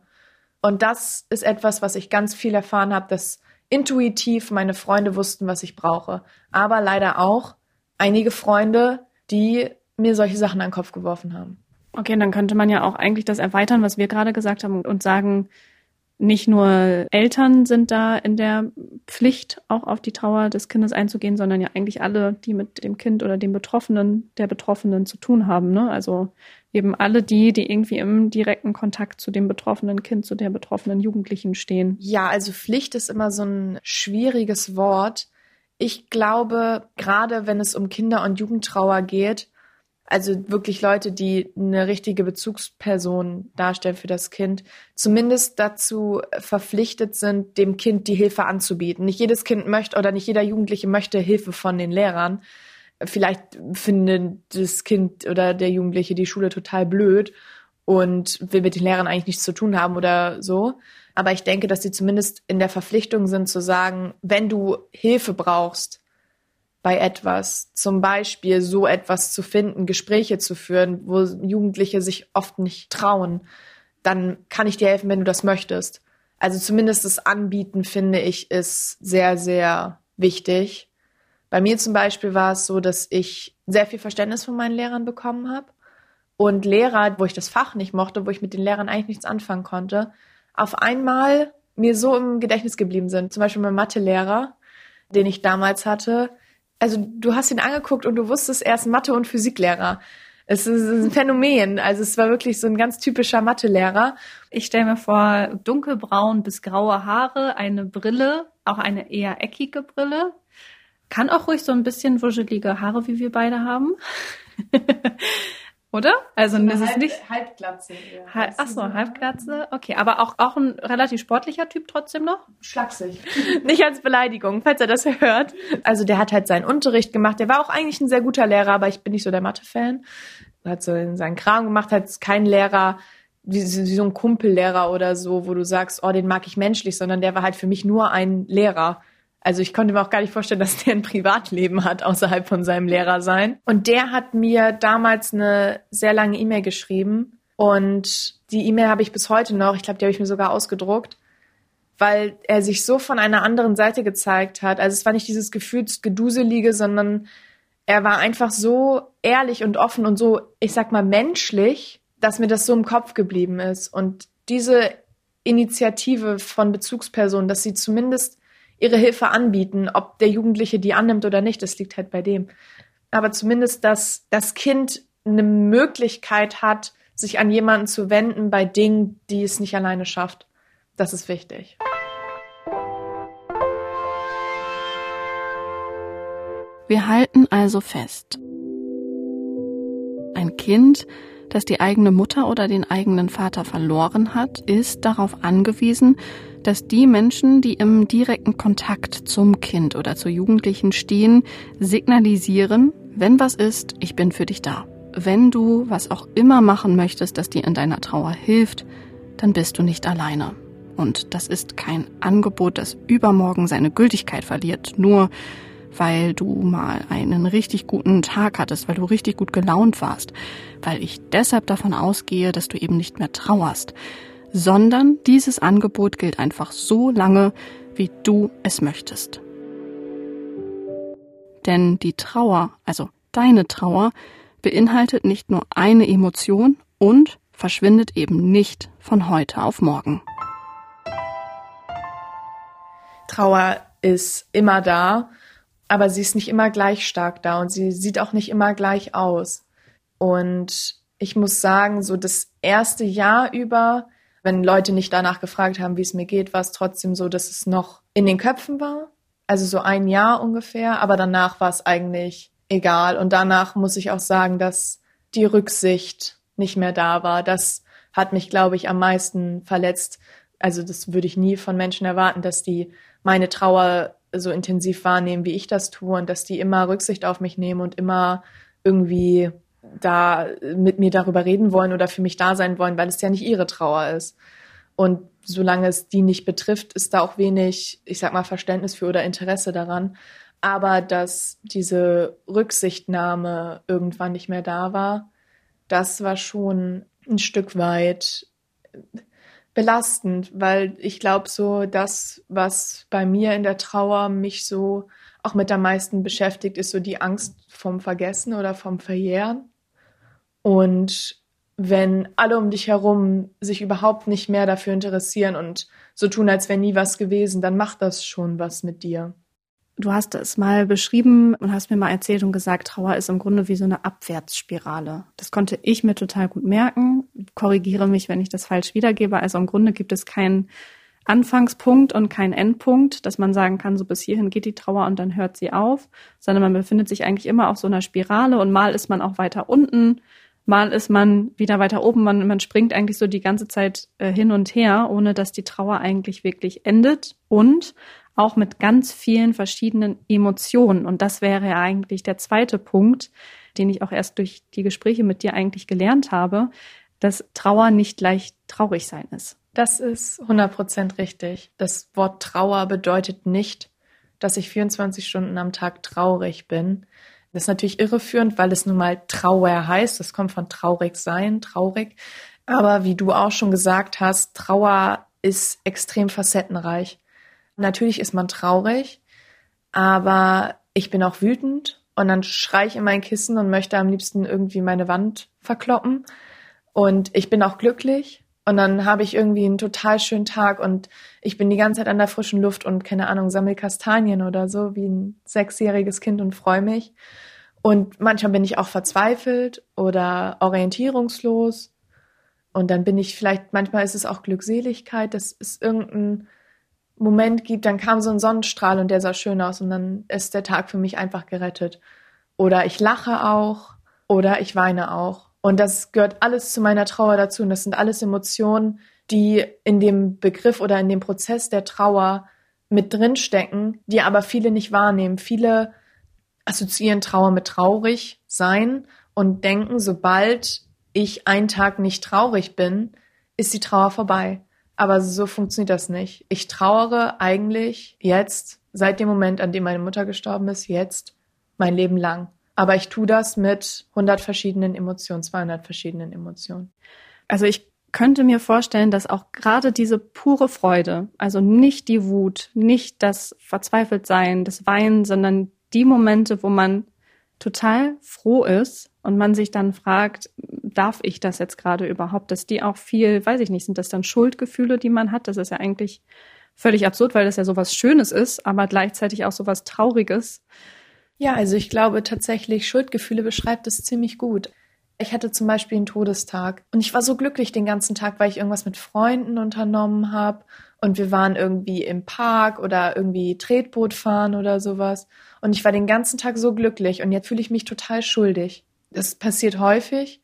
Und das ist etwas, was ich ganz viel erfahren habe, dass intuitiv meine Freunde wussten, was ich brauche. Aber leider auch, einige Freunde, die mir solche Sachen an den Kopf geworfen haben. Okay, dann könnte man ja auch eigentlich das erweitern, was wir gerade gesagt haben und sagen, nicht nur Eltern sind da in der Pflicht, auch auf die Trauer des Kindes einzugehen, sondern ja eigentlich alle, die mit dem Kind oder dem Betroffenen, der Betroffenen zu tun haben. Ne? Also eben alle die, die irgendwie im direkten Kontakt zu dem betroffenen Kind, zu der betroffenen Jugendlichen stehen. Ja, also Pflicht ist immer so ein schwieriges Wort. Ich glaube, gerade wenn es um Kinder- und Jugendtrauer geht, also wirklich Leute, die eine richtige Bezugsperson darstellen für das Kind, zumindest dazu verpflichtet sind, dem Kind die Hilfe anzubieten. Nicht jedes Kind möchte oder nicht jeder Jugendliche möchte Hilfe von den Lehrern. Vielleicht findet das Kind oder der Jugendliche die Schule total blöd und will mit den Lehrern eigentlich nichts zu tun haben oder so. Aber ich denke, dass sie zumindest in der Verpflichtung sind zu sagen, wenn du Hilfe brauchst, bei etwas, zum Beispiel so etwas zu finden, Gespräche zu führen, wo Jugendliche sich oft nicht trauen, dann kann ich dir helfen, wenn du das möchtest. Also zumindest das Anbieten, finde ich, ist sehr, sehr wichtig. Bei mir zum Beispiel war es so, dass ich sehr viel Verständnis von meinen Lehrern bekommen habe. Und Lehrer, wo ich das Fach nicht mochte, wo ich mit den Lehrern eigentlich nichts anfangen konnte, auf einmal mir so im Gedächtnis geblieben sind. Zum Beispiel mein Mathelehrer, den ich damals hatte. Also du hast ihn angeguckt und du wusstest, er ist Mathe- und Physiklehrer. Es ist ein Phänomen. Also es war wirklich so ein ganz typischer Mathelehrer. Ich stelle mir vor, dunkelbraun bis graue Haare, eine Brille, auch eine eher eckige Brille. Kann auch ruhig so ein bisschen wuschelige Haare, wie wir beide haben. *laughs* Oder? Also so das ist nicht Halbglatze. Halb, ach so, Halbglatze. Okay, aber auch auch ein relativ sportlicher Typ trotzdem noch. Schlaksig. *laughs* nicht als Beleidigung, falls er das hört. Also der hat halt seinen Unterricht gemacht. Der war auch eigentlich ein sehr guter Lehrer, aber ich bin nicht so der Mathe-Fan. Hat so seinen Kram gemacht, hat kein Lehrer wie, wie so ein Kumpellehrer oder so, wo du sagst, oh, den mag ich menschlich, sondern der war halt für mich nur ein Lehrer. Also ich konnte mir auch gar nicht vorstellen, dass der ein Privatleben hat außerhalb von seinem Lehrer sein. Und der hat mir damals eine sehr lange E-Mail geschrieben und die E-Mail habe ich bis heute noch. Ich glaube, die habe ich mir sogar ausgedruckt, weil er sich so von einer anderen Seite gezeigt hat. Also es war nicht dieses Gefühlsgeduselige, sondern er war einfach so ehrlich und offen und so, ich sag mal, menschlich, dass mir das so im Kopf geblieben ist. Und diese Initiative von Bezugspersonen, dass sie zumindest ihre Hilfe anbieten. Ob der Jugendliche die annimmt oder nicht, das liegt halt bei dem. Aber zumindest, dass das Kind eine Möglichkeit hat, sich an jemanden zu wenden bei Dingen, die es nicht alleine schafft. Das ist wichtig. Wir halten also fest. Ein Kind, das die eigene Mutter oder den eigenen Vater verloren hat, ist darauf angewiesen, dass die Menschen, die im direkten Kontakt zum Kind oder zur Jugendlichen stehen, signalisieren, wenn was ist, ich bin für dich da. Wenn du was auch immer machen möchtest, das dir in deiner Trauer hilft, dann bist du nicht alleine. Und das ist kein Angebot, das übermorgen seine Gültigkeit verliert, nur weil du mal einen richtig guten Tag hattest, weil du richtig gut gelaunt warst, weil ich deshalb davon ausgehe, dass du eben nicht mehr trauerst, sondern dieses Angebot gilt einfach so lange, wie du es möchtest. Denn die Trauer, also deine Trauer, beinhaltet nicht nur eine Emotion und verschwindet eben nicht von heute auf morgen. Trauer ist immer da, aber sie ist nicht immer gleich stark da und sie sieht auch nicht immer gleich aus. Und ich muss sagen, so das erste Jahr über wenn Leute nicht danach gefragt haben, wie es mir geht, war es trotzdem so, dass es noch in den Köpfen war. Also so ein Jahr ungefähr, aber danach war es eigentlich egal. Und danach muss ich auch sagen, dass die Rücksicht nicht mehr da war. Das hat mich, glaube ich, am meisten verletzt. Also das würde ich nie von Menschen erwarten, dass die meine Trauer so intensiv wahrnehmen, wie ich das tue und dass die immer Rücksicht auf mich nehmen und immer irgendwie da mit mir darüber reden wollen oder für mich da sein wollen, weil es ja nicht ihre Trauer ist. Und solange es die nicht betrifft, ist da auch wenig, ich sag mal, Verständnis für oder Interesse daran. Aber dass diese Rücksichtnahme irgendwann nicht mehr da war, das war schon ein Stück weit belastend, weil ich glaube, so das, was bei mir in der Trauer mich so auch mit am meisten beschäftigt, ist so die Angst vom Vergessen oder vom Verjähren. Und wenn alle um dich herum sich überhaupt nicht mehr dafür interessieren und so tun, als wäre nie was gewesen, dann macht das schon was mit dir. Du hast es mal beschrieben und hast mir mal erzählt und gesagt, Trauer ist im Grunde wie so eine Abwärtsspirale. Das konnte ich mir total gut merken. Korrigiere mich, wenn ich das falsch wiedergebe. Also im Grunde gibt es keinen Anfangspunkt und keinen Endpunkt, dass man sagen kann, so bis hierhin geht die Trauer und dann hört sie auf, sondern man befindet sich eigentlich immer auf so einer Spirale und mal ist man auch weiter unten, mal ist man wieder weiter oben, man, man springt eigentlich so die ganze Zeit äh, hin und her, ohne dass die Trauer eigentlich wirklich endet und auch mit ganz vielen verschiedenen Emotionen. Und das wäre ja eigentlich der zweite Punkt, den ich auch erst durch die Gespräche mit dir eigentlich gelernt habe, dass Trauer nicht gleich traurig sein ist. Das ist 100% richtig. Das Wort Trauer bedeutet nicht dass ich 24 Stunden am Tag traurig bin. Das ist natürlich irreführend, weil es nun mal Trauer heißt. Das kommt von traurig sein, traurig. Aber wie du auch schon gesagt hast, Trauer ist extrem facettenreich. Natürlich ist man traurig, aber ich bin auch wütend und dann schreie ich in mein Kissen und möchte am liebsten irgendwie meine Wand verkloppen. Und ich bin auch glücklich und dann habe ich irgendwie einen total schönen Tag und ich bin die ganze Zeit an der frischen Luft und keine Ahnung, sammel Kastanien oder so wie ein sechsjähriges Kind und freue mich. Und manchmal bin ich auch verzweifelt oder orientierungslos. Und dann bin ich vielleicht, manchmal ist es auch Glückseligkeit, dass es irgendeinen Moment gibt, dann kam so ein Sonnenstrahl und der sah schön aus und dann ist der Tag für mich einfach gerettet. Oder ich lache auch oder ich weine auch. Und das gehört alles zu meiner Trauer dazu. Und das sind alles Emotionen, die in dem Begriff oder in dem Prozess der Trauer mit drinstecken, die aber viele nicht wahrnehmen. Viele assoziieren Trauer mit traurig sein und denken, sobald ich einen Tag nicht traurig bin, ist die Trauer vorbei. Aber so funktioniert das nicht. Ich trauere eigentlich jetzt, seit dem Moment, an dem meine Mutter gestorben ist, jetzt mein Leben lang. Aber ich tue das mit 100 verschiedenen Emotionen, 200 verschiedenen Emotionen. Also ich könnte mir vorstellen, dass auch gerade diese pure Freude, also nicht die Wut, nicht das Verzweifeltsein, das Weinen, sondern die Momente, wo man total froh ist und man sich dann fragt, darf ich das jetzt gerade überhaupt, dass die auch viel, weiß ich nicht, sind das dann Schuldgefühle, die man hat? Das ist ja eigentlich völlig absurd, weil das ja sowas Schönes ist, aber gleichzeitig auch sowas Trauriges. Ja, also ich glaube tatsächlich, Schuldgefühle beschreibt es ziemlich gut. Ich hatte zum Beispiel einen Todestag und ich war so glücklich den ganzen Tag, weil ich irgendwas mit Freunden unternommen habe und wir waren irgendwie im Park oder irgendwie Tretboot fahren oder sowas und ich war den ganzen Tag so glücklich und jetzt fühle ich mich total schuldig. Das passiert häufig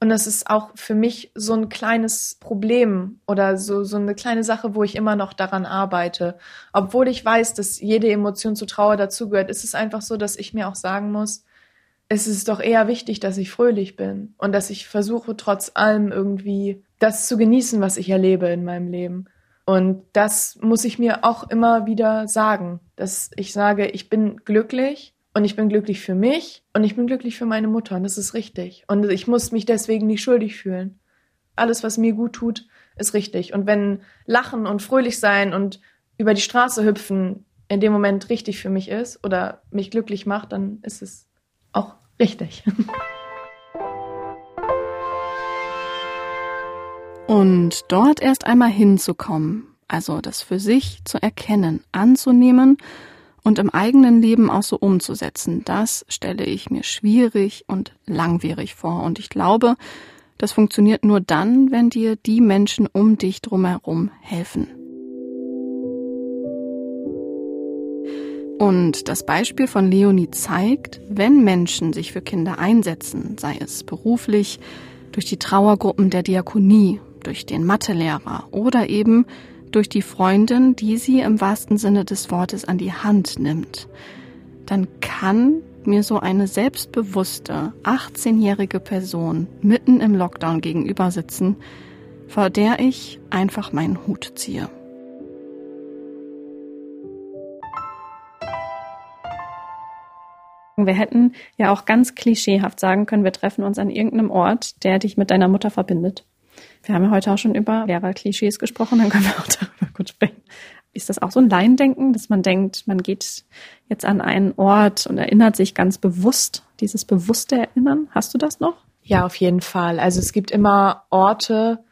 und das ist auch für mich so ein kleines Problem oder so, so eine kleine Sache, wo ich immer noch daran arbeite. Obwohl ich weiß, dass jede Emotion zu Trauer dazugehört, ist es einfach so, dass ich mir auch sagen muss, es ist doch eher wichtig, dass ich fröhlich bin und dass ich versuche, trotz allem irgendwie das zu genießen, was ich erlebe in meinem Leben. Und das muss ich mir auch immer wieder sagen, dass ich sage, ich bin glücklich und ich bin glücklich für mich und ich bin glücklich für meine Mutter und das ist richtig. Und ich muss mich deswegen nicht schuldig fühlen. Alles, was mir gut tut, ist richtig. Und wenn Lachen und fröhlich sein und über die Straße hüpfen in dem Moment richtig für mich ist oder mich glücklich macht, dann ist es auch richtig. *laughs* Und dort erst einmal hinzukommen, also das für sich zu erkennen, anzunehmen und im eigenen Leben auch so umzusetzen, das stelle ich mir schwierig und langwierig vor. Und ich glaube, das funktioniert nur dann, wenn dir die Menschen um dich drumherum helfen. Und das Beispiel von Leonie zeigt, wenn Menschen sich für Kinder einsetzen, sei es beruflich, durch die Trauergruppen der Diakonie, durch den Mathelehrer oder eben durch die Freundin, die sie im wahrsten Sinne des Wortes an die Hand nimmt, dann kann mir so eine selbstbewusste 18-jährige Person mitten im Lockdown gegenüber sitzen, vor der ich einfach meinen Hut ziehe. Wir hätten ja auch ganz klischeehaft sagen können, wir treffen uns an irgendeinem Ort, der dich mit deiner Mutter verbindet. Wir haben ja heute auch schon über Lehrerklischees gesprochen, dann können wir auch darüber gut sprechen. Ist das auch so ein Laiendenken, dass man denkt, man geht jetzt an einen Ort und erinnert sich ganz bewusst, dieses bewusste Erinnern? Hast du das noch? Ja, auf jeden Fall. Also es gibt immer Orte,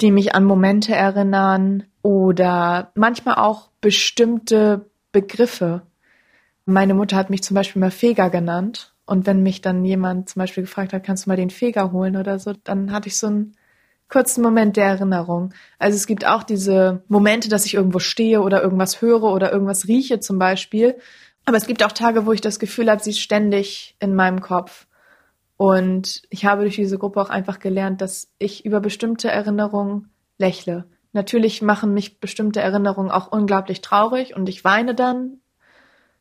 die mich an Momente erinnern oder manchmal auch bestimmte Begriffe. Meine Mutter hat mich zum Beispiel mal Feger genannt. Und wenn mich dann jemand zum Beispiel gefragt hat, kannst du mal den Feger holen oder so, dann hatte ich so ein kurzen Moment der Erinnerung. Also es gibt auch diese Momente, dass ich irgendwo stehe oder irgendwas höre oder irgendwas rieche zum Beispiel. Aber es gibt auch Tage, wo ich das Gefühl habe, sie ist ständig in meinem Kopf. Und ich habe durch diese Gruppe auch einfach gelernt, dass ich über bestimmte Erinnerungen lächle. Natürlich machen mich bestimmte Erinnerungen auch unglaublich traurig und ich weine dann.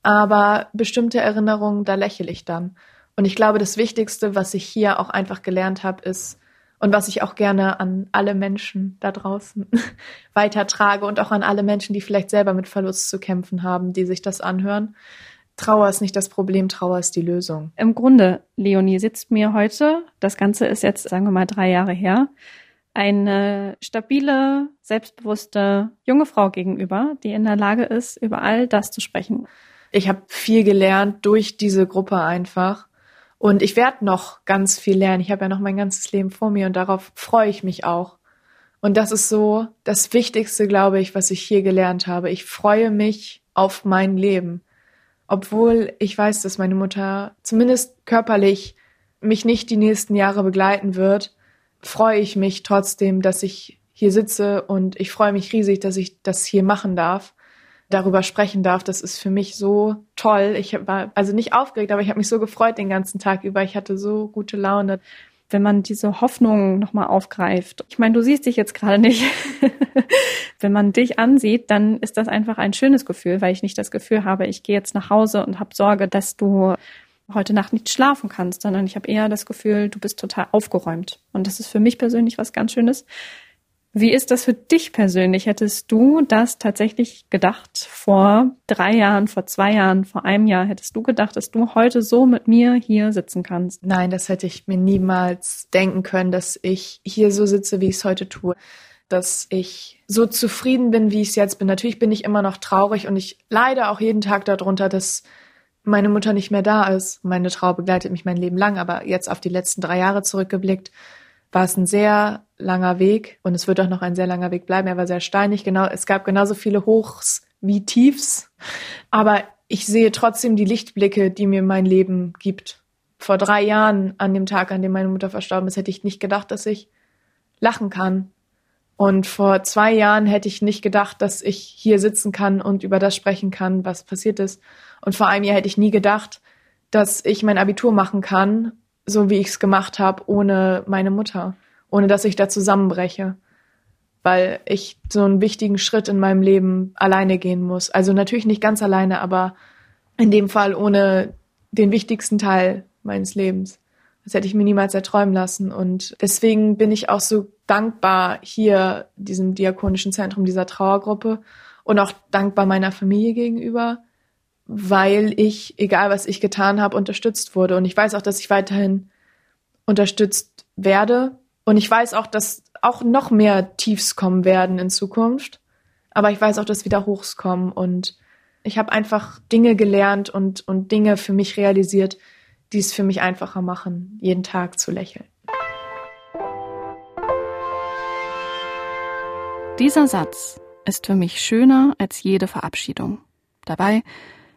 Aber bestimmte Erinnerungen, da lächle ich dann. Und ich glaube, das Wichtigste, was ich hier auch einfach gelernt habe, ist, und was ich auch gerne an alle Menschen da draußen *laughs* weitertrage und auch an alle Menschen, die vielleicht selber mit Verlust zu kämpfen haben, die sich das anhören. Trauer ist nicht das Problem, Trauer ist die Lösung. Im Grunde, Leonie sitzt mir heute, das Ganze ist jetzt, sagen wir mal, drei Jahre her, eine stabile, selbstbewusste junge Frau gegenüber, die in der Lage ist, über all das zu sprechen. Ich habe viel gelernt durch diese Gruppe einfach. Und ich werde noch ganz viel lernen. Ich habe ja noch mein ganzes Leben vor mir und darauf freue ich mich auch. Und das ist so das Wichtigste, glaube ich, was ich hier gelernt habe. Ich freue mich auf mein Leben. Obwohl ich weiß, dass meine Mutter zumindest körperlich mich nicht die nächsten Jahre begleiten wird, freue ich mich trotzdem, dass ich hier sitze und ich freue mich riesig, dass ich das hier machen darf, darüber sprechen darf. Das ist für mich so toll. Ich war also nicht aufgeregt, aber ich habe mich so gefreut den ganzen Tag über. Ich hatte so gute Laune. Wenn man diese Hoffnung nochmal aufgreift. Ich meine, du siehst dich jetzt gerade nicht. *laughs* Wenn man dich ansieht, dann ist das einfach ein schönes Gefühl, weil ich nicht das Gefühl habe, ich gehe jetzt nach Hause und habe Sorge, dass du heute Nacht nicht schlafen kannst, sondern ich habe eher das Gefühl, du bist total aufgeräumt. Und das ist für mich persönlich was ganz Schönes. Wie ist das für dich persönlich? Hättest du das tatsächlich gedacht vor drei Jahren, vor zwei Jahren, vor einem Jahr? Hättest du gedacht, dass du heute so mit mir hier sitzen kannst? Nein, das hätte ich mir niemals denken können, dass ich hier so sitze, wie ich es heute tue. Dass ich so zufrieden bin, wie ich es jetzt bin. Natürlich bin ich immer noch traurig und ich leide auch jeden Tag darunter, dass meine Mutter nicht mehr da ist. Meine Trauer begleitet mich mein Leben lang, aber jetzt auf die letzten drei Jahre zurückgeblickt, war es ein sehr langer Weg und es wird auch noch ein sehr langer Weg bleiben. Er war sehr steinig, genau. Es gab genauso viele Hochs wie Tiefs, aber ich sehe trotzdem die Lichtblicke, die mir mein Leben gibt. Vor drei Jahren, an dem Tag, an dem meine Mutter verstorben ist, hätte ich nicht gedacht, dass ich lachen kann. Und vor zwei Jahren hätte ich nicht gedacht, dass ich hier sitzen kann und über das sprechen kann, was passiert ist. Und vor einem Jahr hätte ich nie gedacht, dass ich mein Abitur machen kann, so wie ich es gemacht habe, ohne meine Mutter, ohne dass ich da zusammenbreche, weil ich so einen wichtigen Schritt in meinem Leben alleine gehen muss. Also natürlich nicht ganz alleine, aber in dem Fall ohne den wichtigsten Teil meines Lebens. Das hätte ich mir niemals erträumen lassen. Und deswegen bin ich auch so dankbar hier diesem diakonischen Zentrum, dieser Trauergruppe und auch dankbar meiner Familie gegenüber, weil ich, egal was ich getan habe, unterstützt wurde. Und ich weiß auch, dass ich weiterhin unterstützt werde. Und ich weiß auch, dass auch noch mehr Tiefs kommen werden in Zukunft. Aber ich weiß auch, dass wieder Hochs kommen. Und ich habe einfach Dinge gelernt und, und Dinge für mich realisiert, die es für mich einfacher machen, jeden Tag zu lächeln. Dieser Satz ist für mich schöner als jede Verabschiedung. Dabei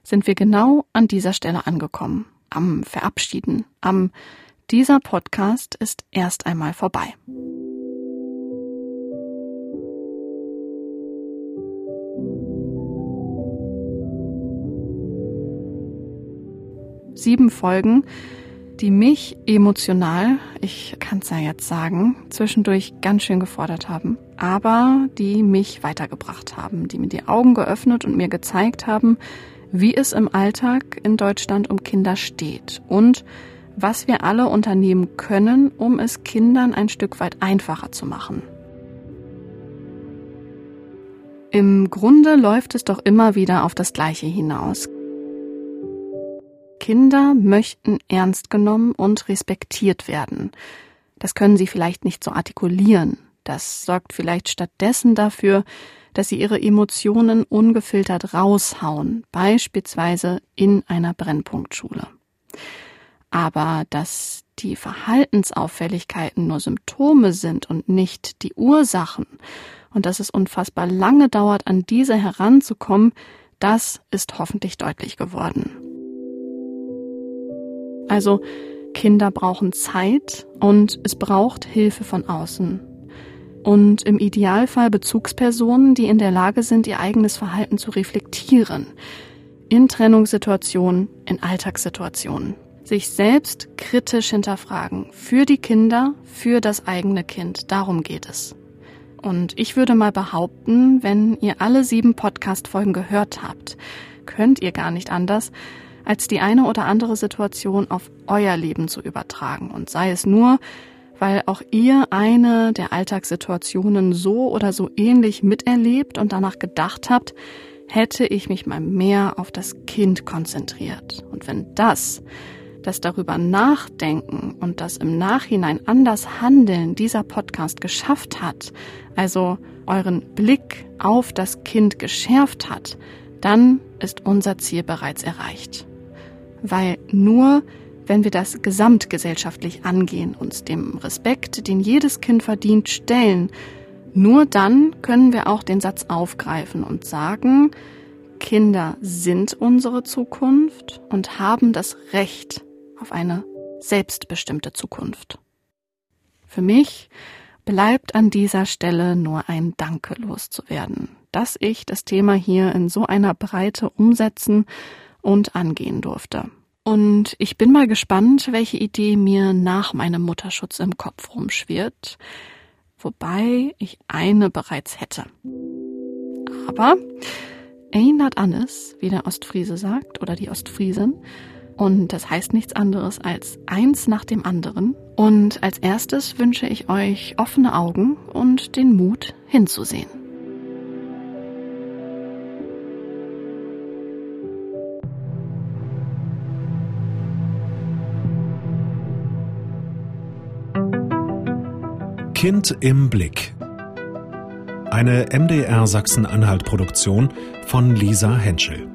sind wir genau an dieser Stelle angekommen, am Verabschieden, am dieser Podcast ist erst einmal vorbei. Sieben Folgen, die mich emotional, ich kann es ja jetzt sagen, zwischendurch ganz schön gefordert haben, aber die mich weitergebracht haben, die mir die Augen geöffnet und mir gezeigt haben, wie es im Alltag in Deutschland um Kinder steht und was wir alle unternehmen können, um es Kindern ein Stück weit einfacher zu machen. Im Grunde läuft es doch immer wieder auf das Gleiche hinaus. Kinder möchten ernst genommen und respektiert werden. Das können sie vielleicht nicht so artikulieren. Das sorgt vielleicht stattdessen dafür, dass sie ihre Emotionen ungefiltert raushauen, beispielsweise in einer Brennpunktschule. Aber dass die Verhaltensauffälligkeiten nur Symptome sind und nicht die Ursachen und dass es unfassbar lange dauert, an diese heranzukommen, das ist hoffentlich deutlich geworden. Also Kinder brauchen Zeit und es braucht Hilfe von außen und im Idealfall Bezugspersonen, die in der Lage sind, ihr eigenes Verhalten zu reflektieren. In Trennungssituationen, in Alltagssituationen. Sich selbst kritisch hinterfragen. Für die Kinder, für das eigene Kind. Darum geht es. Und ich würde mal behaupten, wenn ihr alle sieben Podcast-Folgen gehört habt, könnt ihr gar nicht anders, als die eine oder andere Situation auf euer Leben zu übertragen. Und sei es nur, weil auch ihr eine der Alltagssituationen so oder so ähnlich miterlebt und danach gedacht habt, hätte ich mich mal mehr auf das Kind konzentriert. Und wenn das, das darüber nachdenken und das im Nachhinein anders handeln dieser Podcast geschafft hat, also euren Blick auf das Kind geschärft hat, dann ist unser Ziel bereits erreicht. Weil nur wenn wir das gesamtgesellschaftlich angehen, uns dem Respekt, den jedes Kind verdient, stellen, nur dann können wir auch den Satz aufgreifen und sagen, Kinder sind unsere Zukunft und haben das Recht auf eine selbstbestimmte Zukunft. Für mich bleibt an dieser Stelle nur ein Danke loszuwerden, dass ich das Thema hier in so einer Breite umsetzen und angehen durfte. Und ich bin mal gespannt, welche Idee mir nach meinem Mutterschutz im Kopf rumschwirrt wobei ich eine bereits hätte. Aber erinnert Annes, wie der Ostfriese sagt, oder die Ostfriesin, und das heißt nichts anderes als eins nach dem anderen. Und als erstes wünsche ich euch offene Augen und den Mut hinzusehen. Kind im Blick. Eine MDR Sachsen-Anhalt-Produktion von Lisa Henschel.